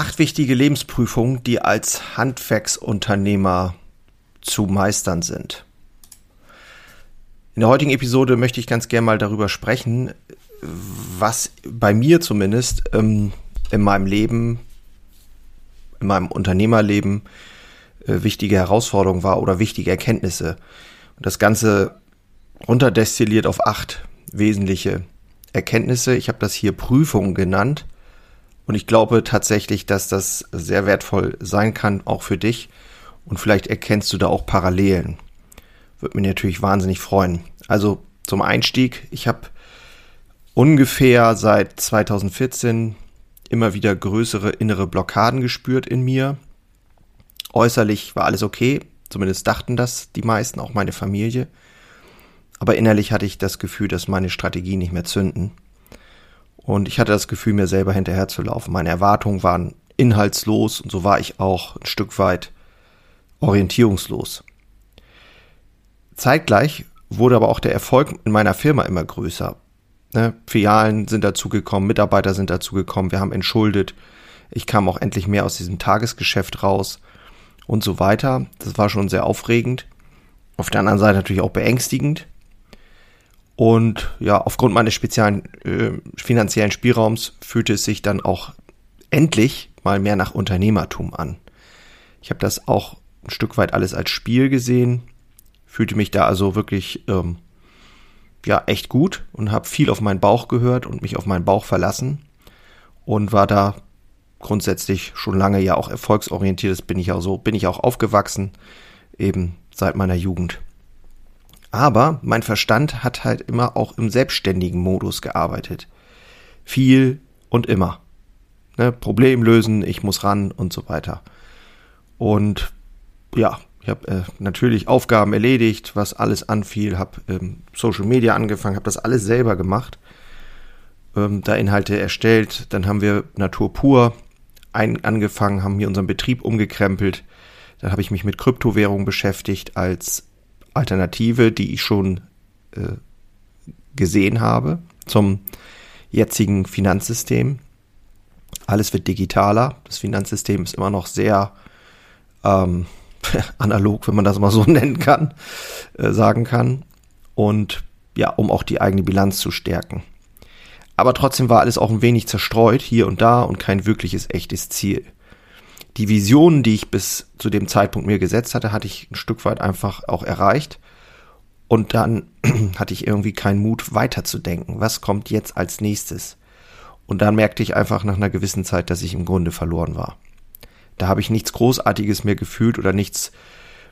Acht wichtige Lebensprüfungen, die als Handwerksunternehmer zu meistern sind. In der heutigen Episode möchte ich ganz gerne mal darüber sprechen, was bei mir zumindest ähm, in meinem Leben, in meinem Unternehmerleben äh, wichtige Herausforderung war oder wichtige Erkenntnisse. Und das Ganze runterdestilliert auf acht wesentliche Erkenntnisse. Ich habe das hier Prüfungen genannt. Und ich glaube tatsächlich, dass das sehr wertvoll sein kann, auch für dich. Und vielleicht erkennst du da auch Parallelen. Würde mich natürlich wahnsinnig freuen. Also zum Einstieg, ich habe ungefähr seit 2014 immer wieder größere innere Blockaden gespürt in mir. Äußerlich war alles okay, zumindest dachten das die meisten, auch meine Familie. Aber innerlich hatte ich das Gefühl, dass meine Strategien nicht mehr zünden. Und ich hatte das Gefühl, mir selber hinterherzulaufen. Meine Erwartungen waren inhaltslos und so war ich auch ein Stück weit orientierungslos. Zeitgleich wurde aber auch der Erfolg in meiner Firma immer größer. Ne? Filialen sind dazugekommen, Mitarbeiter sind dazugekommen, wir haben entschuldet. Ich kam auch endlich mehr aus diesem Tagesgeschäft raus und so weiter. Das war schon sehr aufregend. Auf der anderen Seite natürlich auch beängstigend. Und ja, aufgrund meines speziellen äh, finanziellen Spielraums fühlte es sich dann auch endlich mal mehr nach Unternehmertum an. Ich habe das auch ein Stück weit alles als Spiel gesehen, fühlte mich da also wirklich ähm, ja echt gut und habe viel auf meinen Bauch gehört und mich auf meinen Bauch verlassen und war da grundsätzlich schon lange ja auch erfolgsorientiert. Das bin ich auch so, bin ich auch aufgewachsen, eben seit meiner Jugend. Aber mein Verstand hat halt immer auch im selbstständigen Modus gearbeitet. Viel und immer. Ne, Problem lösen, ich muss ran und so weiter. Und ja, ich habe äh, natürlich Aufgaben erledigt, was alles anfiel, habe ähm, Social Media angefangen, habe das alles selber gemacht, ähm, da Inhalte erstellt. Dann haben wir Natur pur ein, angefangen, haben hier unseren Betrieb umgekrempelt. Dann habe ich mich mit Kryptowährungen beschäftigt als Alternative, die ich schon äh, gesehen habe zum jetzigen Finanzsystem. Alles wird digitaler. Das Finanzsystem ist immer noch sehr ähm, analog, wenn man das mal so nennen kann, äh, sagen kann. Und ja, um auch die eigene Bilanz zu stärken. Aber trotzdem war alles auch ein wenig zerstreut hier und da und kein wirkliches echtes Ziel die Visionen, die ich bis zu dem Zeitpunkt mir gesetzt hatte, hatte ich ein Stück weit einfach auch erreicht. Und dann hatte ich irgendwie keinen Mut weiterzudenken. Was kommt jetzt als nächstes? Und dann merkte ich einfach nach einer gewissen Zeit, dass ich im Grunde verloren war. Da habe ich nichts Großartiges mehr gefühlt oder nichts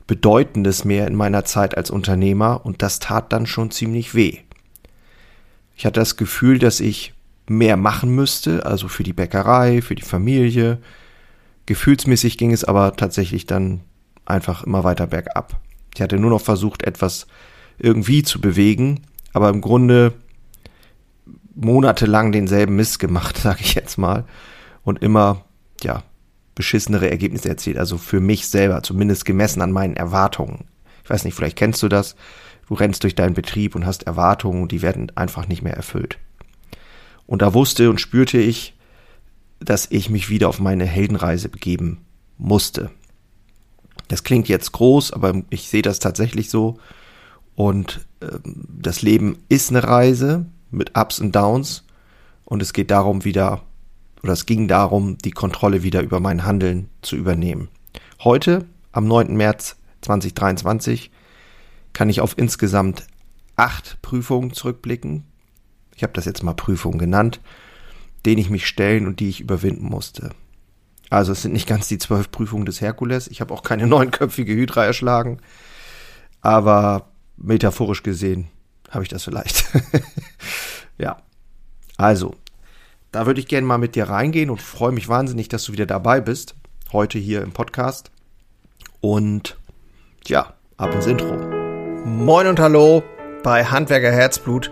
Bedeutendes mehr in meiner Zeit als Unternehmer und das tat dann schon ziemlich weh. Ich hatte das Gefühl, dass ich mehr machen müsste, also für die Bäckerei, für die Familie, Gefühlsmäßig ging es aber tatsächlich dann einfach immer weiter bergab. Ich hatte nur noch versucht, etwas irgendwie zu bewegen, aber im Grunde monatelang denselben Mist gemacht, sage ich jetzt mal, und immer ja beschissenere Ergebnisse erzielt. Also für mich selber, zumindest gemessen an meinen Erwartungen. Ich weiß nicht, vielleicht kennst du das. Du rennst durch deinen Betrieb und hast Erwartungen, die werden einfach nicht mehr erfüllt. Und da wusste und spürte ich, dass ich mich wieder auf meine Heldenreise begeben musste. Das klingt jetzt groß, aber ich sehe das tatsächlich so. Und äh, das Leben ist eine Reise mit Ups und Downs. Und es geht darum, wieder, oder es ging darum, die Kontrolle wieder über mein Handeln zu übernehmen. Heute, am 9. März 2023, kann ich auf insgesamt acht Prüfungen zurückblicken. Ich habe das jetzt mal Prüfung genannt denen ich mich stellen und die ich überwinden musste. Also es sind nicht ganz die zwölf Prüfungen des Herkules. Ich habe auch keine neunköpfige Hydra erschlagen. Aber metaphorisch gesehen habe ich das vielleicht. ja. Also, da würde ich gerne mal mit dir reingehen und freue mich wahnsinnig, dass du wieder dabei bist. Heute hier im Podcast. Und ja, ab ins Intro. Moin und hallo bei Handwerker Herzblut,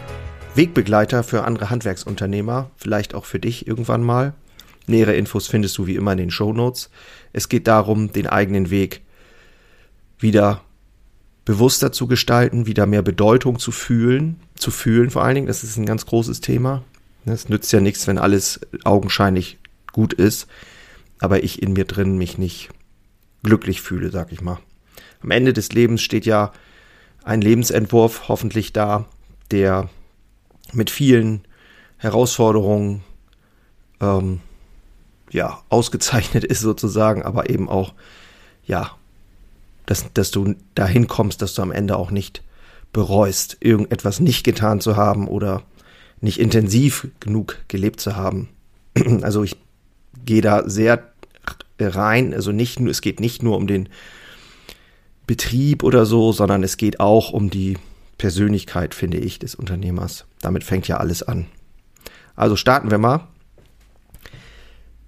Wegbegleiter für andere Handwerksunternehmer, vielleicht auch für dich irgendwann mal. Nähere Infos findest du wie immer in den Show Notes. Es geht darum, den eigenen Weg wieder bewusster zu gestalten, wieder mehr Bedeutung zu fühlen, zu fühlen vor allen Dingen. Das ist ein ganz großes Thema. Es nützt ja nichts, wenn alles augenscheinlich gut ist, aber ich in mir drin mich nicht glücklich fühle, sag ich mal. Am Ende des Lebens steht ja ein Lebensentwurf hoffentlich da, der mit vielen Herausforderungen ähm, ja ausgezeichnet ist sozusagen, aber eben auch ja, dass, dass du dahin kommst, dass du am Ende auch nicht bereust, irgendetwas nicht getan zu haben oder nicht intensiv genug gelebt zu haben. Also ich gehe da sehr rein, also nicht nur, es geht nicht nur um den Betrieb oder so, sondern es geht auch um die Persönlichkeit, finde ich, des Unternehmers. Damit fängt ja alles an. Also starten wir mal.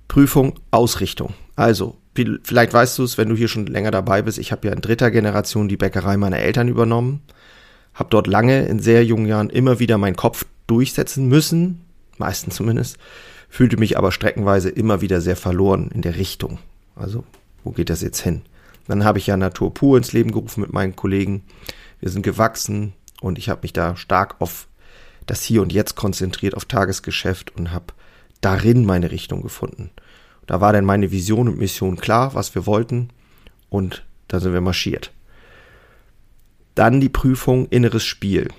Prüfung, Ausrichtung. Also, vielleicht weißt du es, wenn du hier schon länger dabei bist. Ich habe ja in dritter Generation die Bäckerei meiner Eltern übernommen. Habe dort lange, in sehr jungen Jahren, immer wieder meinen Kopf durchsetzen müssen. Meistens zumindest. Fühlte mich aber streckenweise immer wieder sehr verloren in der Richtung. Also, wo geht das jetzt hin? Dann habe ich ja Natur pur ins Leben gerufen mit meinen Kollegen. Wir sind gewachsen und ich habe mich da stark auf das Hier und Jetzt konzentriert, auf Tagesgeschäft und habe darin meine Richtung gefunden. Da war dann meine Vision und Mission klar, was wir wollten und da sind wir marschiert. Dann die Prüfung inneres Spiel.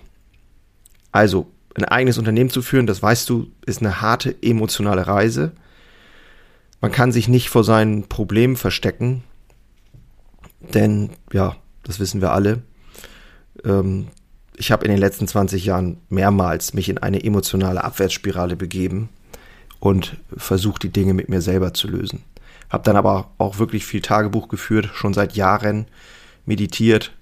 Also ein eigenes Unternehmen zu führen, das weißt du, ist eine harte emotionale Reise. Man kann sich nicht vor seinen Problemen verstecken. Denn, ja, das wissen wir alle. Ähm, ich habe in den letzten 20 Jahren mehrmals mich in eine emotionale Abwärtsspirale begeben und versucht, die Dinge mit mir selber zu lösen. Habe dann aber auch wirklich viel Tagebuch geführt, schon seit Jahren meditiert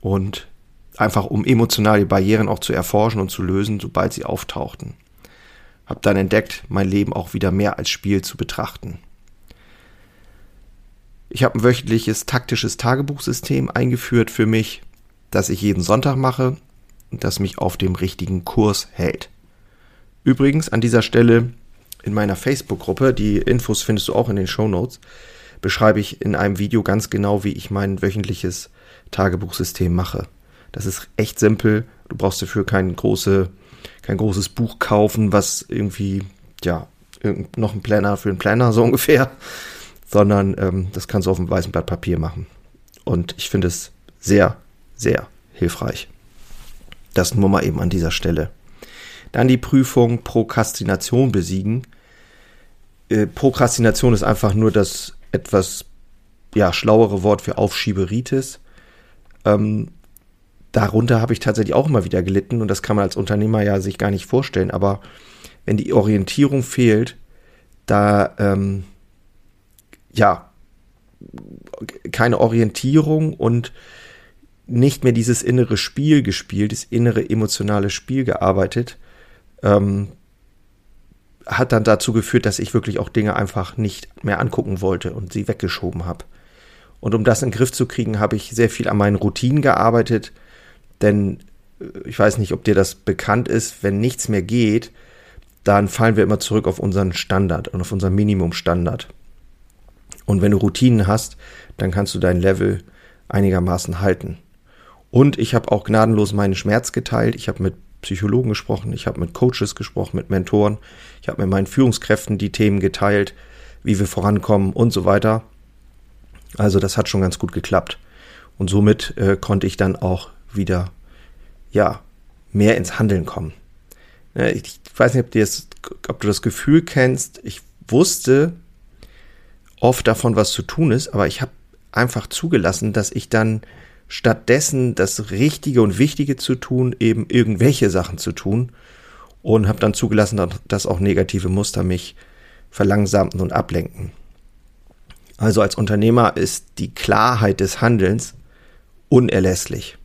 und einfach um emotionale Barrieren auch zu erforschen und zu lösen, sobald sie auftauchten. Habe dann entdeckt, mein Leben auch wieder mehr als Spiel zu betrachten. Ich habe ein wöchentliches taktisches Tagebuchsystem eingeführt für mich, das ich jeden Sonntag mache und das mich auf dem richtigen Kurs hält. Übrigens an dieser Stelle in meiner Facebook-Gruppe, die Infos findest du auch in den Show Notes, beschreibe ich in einem Video ganz genau, wie ich mein wöchentliches Tagebuchsystem mache. Das ist echt simpel. Du brauchst dafür kein, große, kein großes Buch kaufen, was irgendwie, ja, noch ein Planner für einen Planner so ungefähr sondern ähm, das kannst du auf einem weißen Blatt Papier machen. Und ich finde es sehr, sehr hilfreich. Das nur mal eben an dieser Stelle. Dann die Prüfung Prokrastination besiegen. Äh, Prokrastination ist einfach nur das etwas ja, schlauere Wort für Aufschieberitis. Ähm, darunter habe ich tatsächlich auch immer wieder gelitten und das kann man als Unternehmer ja sich gar nicht vorstellen. Aber wenn die Orientierung fehlt, da ähm, ja, keine Orientierung und nicht mehr dieses innere Spiel gespielt, das innere emotionale Spiel gearbeitet, ähm, hat dann dazu geführt, dass ich wirklich auch Dinge einfach nicht mehr angucken wollte und sie weggeschoben habe. Und um das in den Griff zu kriegen, habe ich sehr viel an meinen Routinen gearbeitet, denn äh, ich weiß nicht, ob dir das bekannt ist, wenn nichts mehr geht, dann fallen wir immer zurück auf unseren Standard und auf unseren Minimumstandard. Und wenn du Routinen hast, dann kannst du dein Level einigermaßen halten. Und ich habe auch gnadenlos meinen Schmerz geteilt. Ich habe mit Psychologen gesprochen, ich habe mit Coaches gesprochen, mit Mentoren, ich habe mit meinen Führungskräften die Themen geteilt, wie wir vorankommen und so weiter. Also das hat schon ganz gut geklappt. Und somit äh, konnte ich dann auch wieder, ja, mehr ins Handeln kommen. Ich weiß nicht, ob, das, ob du das Gefühl kennst. Ich wusste, oft davon was zu tun ist, aber ich habe einfach zugelassen, dass ich dann stattdessen das Richtige und Wichtige zu tun, eben irgendwelche Sachen zu tun und habe dann zugelassen, dass auch negative Muster mich verlangsamen und ablenken. Also als Unternehmer ist die Klarheit des Handelns unerlässlich.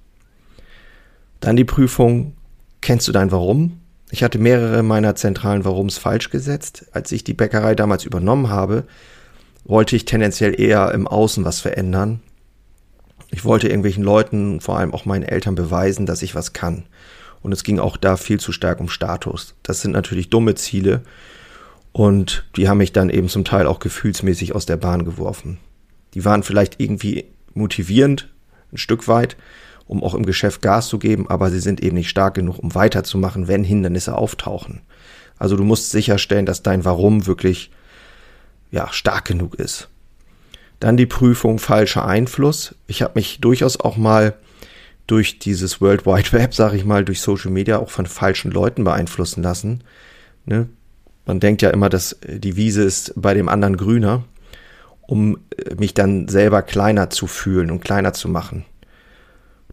Dann die Prüfung, kennst du dein Warum? Ich hatte mehrere meiner zentralen Warums falsch gesetzt. Als ich die Bäckerei damals übernommen habe, wollte ich tendenziell eher im Außen was verändern. Ich wollte irgendwelchen Leuten, vor allem auch meinen Eltern beweisen, dass ich was kann. Und es ging auch da viel zu stark um Status. Das sind natürlich dumme Ziele und die haben mich dann eben zum Teil auch gefühlsmäßig aus der Bahn geworfen. Die waren vielleicht irgendwie motivierend, ein Stück weit, um auch im Geschäft Gas zu geben, aber sie sind eben nicht stark genug, um weiterzumachen, wenn Hindernisse auftauchen. Also du musst sicherstellen, dass dein Warum wirklich ja, stark genug ist. Dann die Prüfung falscher Einfluss. Ich habe mich durchaus auch mal durch dieses World Wide Web, sage ich mal, durch Social Media auch von falschen Leuten beeinflussen lassen. Ne? Man denkt ja immer, dass die Wiese ist bei dem anderen grüner, um äh, mich dann selber kleiner zu fühlen und kleiner zu machen.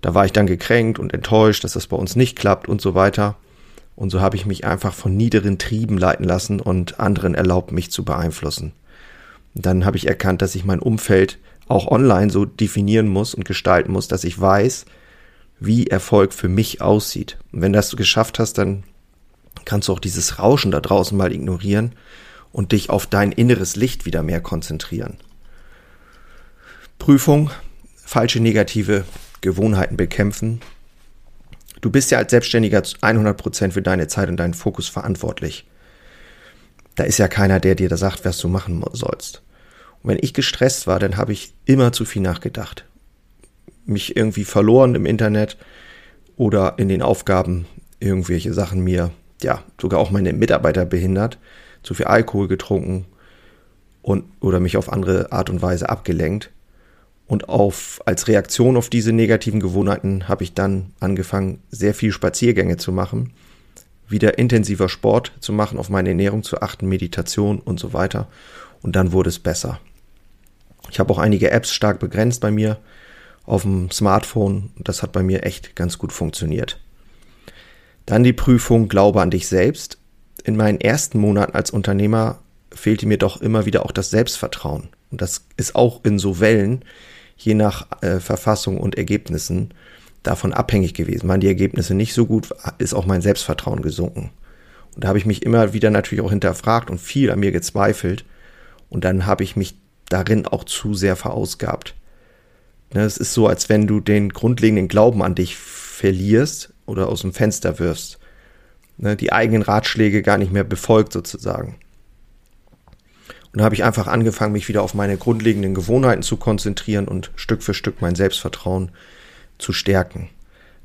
Da war ich dann gekränkt und enttäuscht, dass das bei uns nicht klappt und so weiter. Und so habe ich mich einfach von niederen Trieben leiten lassen und anderen erlaubt, mich zu beeinflussen. Dann habe ich erkannt, dass ich mein Umfeld auch online so definieren muss und gestalten muss, dass ich weiß, wie Erfolg für mich aussieht. Und wenn das du geschafft hast, dann kannst du auch dieses Rauschen da draußen mal ignorieren und dich auf dein inneres Licht wieder mehr konzentrieren. Prüfung, falsche negative Gewohnheiten bekämpfen. Du bist ja als Selbstständiger 100% für deine Zeit und deinen Fokus verantwortlich. Da ist ja keiner, der dir da sagt, was du machen sollst. Und wenn ich gestresst war, dann habe ich immer zu viel nachgedacht. Mich irgendwie verloren im Internet oder in den Aufgaben irgendwelche Sachen mir, ja, sogar auch meine Mitarbeiter behindert, zu viel Alkohol getrunken und oder mich auf andere Art und Weise abgelenkt. Und auf, als Reaktion auf diese negativen Gewohnheiten habe ich dann angefangen, sehr viel Spaziergänge zu machen wieder intensiver Sport zu machen, auf meine Ernährung zu achten, Meditation und so weiter. Und dann wurde es besser. Ich habe auch einige Apps stark begrenzt bei mir auf dem Smartphone. Das hat bei mir echt ganz gut funktioniert. Dann die Prüfung Glaube an dich selbst. In meinen ersten Monaten als Unternehmer fehlte mir doch immer wieder auch das Selbstvertrauen. Und das ist auch in so Wellen, je nach äh, Verfassung und Ergebnissen, davon abhängig gewesen. Waren die Ergebnisse nicht so gut, ist auch mein Selbstvertrauen gesunken. Und da habe ich mich immer wieder natürlich auch hinterfragt und viel an mir gezweifelt. Und dann habe ich mich darin auch zu sehr verausgabt. Ne, es ist so, als wenn du den grundlegenden Glauben an dich verlierst oder aus dem Fenster wirfst. Ne, die eigenen Ratschläge gar nicht mehr befolgt sozusagen. Und da habe ich einfach angefangen, mich wieder auf meine grundlegenden Gewohnheiten zu konzentrieren und Stück für Stück mein Selbstvertrauen zu stärken.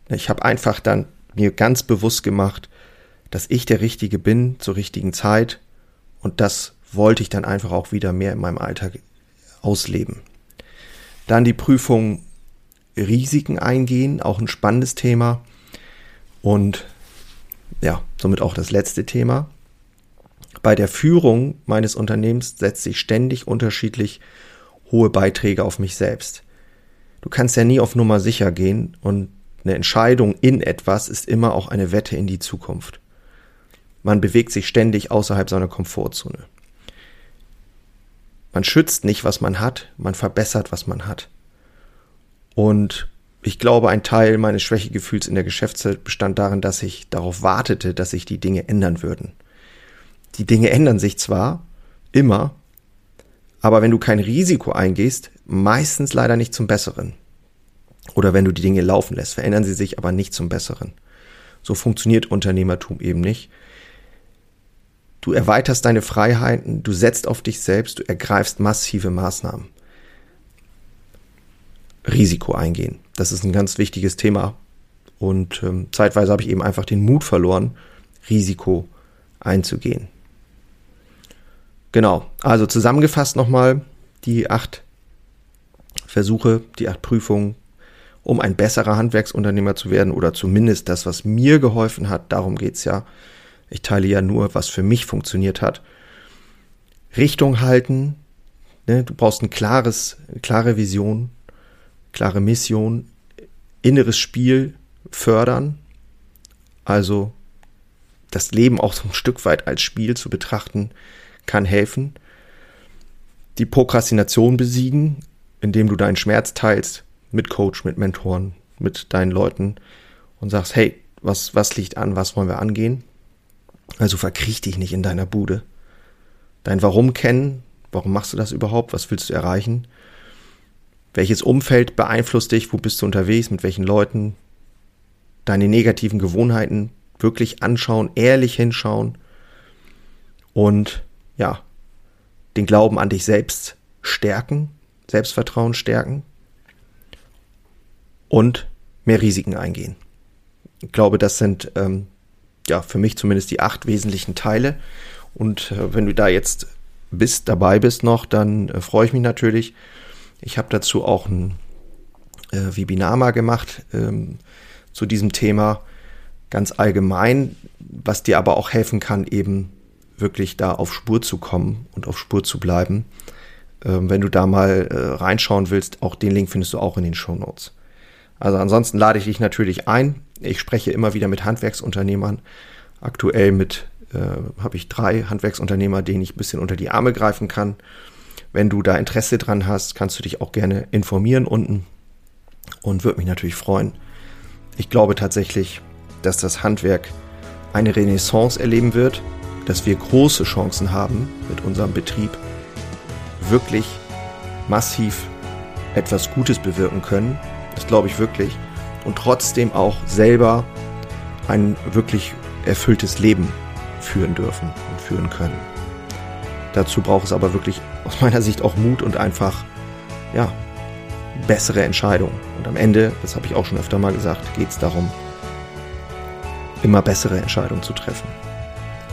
Ich habe einfach dann mir ganz bewusst gemacht, dass ich der Richtige bin zur richtigen Zeit und das wollte ich dann einfach auch wieder mehr in meinem Alltag ausleben. Dann die Prüfung Risiken eingehen, auch ein spannendes Thema und ja, somit auch das letzte Thema. Bei der Führung meines Unternehmens setze ich ständig unterschiedlich hohe Beiträge auf mich selbst du kannst ja nie auf Nummer sicher gehen und eine Entscheidung in etwas ist immer auch eine Wette in die Zukunft. Man bewegt sich ständig außerhalb seiner Komfortzone. Man schützt nicht, was man hat, man verbessert, was man hat. Und ich glaube, ein Teil meines Schwächegefühls in der Geschäftszeit bestand darin, dass ich darauf wartete, dass sich die Dinge ändern würden. Die Dinge ändern sich zwar immer, aber wenn du kein Risiko eingehst, meistens leider nicht zum Besseren. Oder wenn du die Dinge laufen lässt, verändern sie sich aber nicht zum Besseren. So funktioniert Unternehmertum eben nicht. Du erweiterst deine Freiheiten, du setzt auf dich selbst, du ergreifst massive Maßnahmen. Risiko eingehen, das ist ein ganz wichtiges Thema. Und ähm, zeitweise habe ich eben einfach den Mut verloren, Risiko einzugehen. Genau, also zusammengefasst nochmal die acht Versuche, die acht Prüfungen, um ein besserer Handwerksunternehmer zu werden oder zumindest das, was mir geholfen hat. Darum geht's ja. Ich teile ja nur, was für mich funktioniert hat. Richtung halten. Ne? Du brauchst ein klares, klare Vision, klare Mission, inneres Spiel fördern. Also das Leben auch so ein Stück weit als Spiel zu betrachten, kann helfen. Die Prokrastination besiegen, indem du deinen Schmerz teilst mit Coach, mit Mentoren, mit deinen Leuten und sagst, hey, was, was liegt an, was wollen wir angehen? Also verkriech dich nicht in deiner Bude. Dein Warum kennen, warum machst du das überhaupt, was willst du erreichen? Welches Umfeld beeinflusst dich? Wo bist du unterwegs? Mit welchen Leuten? Deine negativen Gewohnheiten wirklich anschauen, ehrlich hinschauen und ja, den Glauben an dich selbst stärken, Selbstvertrauen stärken und mehr Risiken eingehen. Ich glaube, das sind ähm, ja für mich zumindest die acht wesentlichen Teile. Und äh, wenn du da jetzt bist, dabei bist noch, dann äh, freue ich mich natürlich. Ich habe dazu auch ein äh, Webinar mal gemacht ähm, zu diesem Thema ganz allgemein, was dir aber auch helfen kann, eben wirklich da auf Spur zu kommen und auf Spur zu bleiben. Ähm, wenn du da mal äh, reinschauen willst, auch den Link findest du auch in den Show Notes. Also ansonsten lade ich dich natürlich ein. Ich spreche immer wieder mit Handwerksunternehmern. Aktuell mit äh, habe ich drei Handwerksunternehmer, denen ich ein bisschen unter die Arme greifen kann. Wenn du da Interesse dran hast, kannst du dich auch gerne informieren unten und würde mich natürlich freuen. Ich glaube tatsächlich, dass das Handwerk eine Renaissance erleben wird, dass wir große Chancen haben mit unserem Betrieb, wirklich massiv etwas Gutes bewirken können. Das glaube ich wirklich. Und trotzdem auch selber ein wirklich erfülltes Leben führen dürfen und führen können. Dazu braucht es aber wirklich aus meiner Sicht auch Mut und einfach, ja, bessere Entscheidungen. Und am Ende, das habe ich auch schon öfter mal gesagt, geht es darum, immer bessere Entscheidungen zu treffen.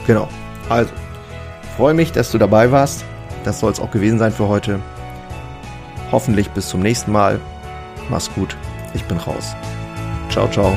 Genau. Also, freue mich, dass du dabei warst. Das soll es auch gewesen sein für heute. Hoffentlich bis zum nächsten Mal. Mach's gut. Ich bin raus. Ciao, ciao.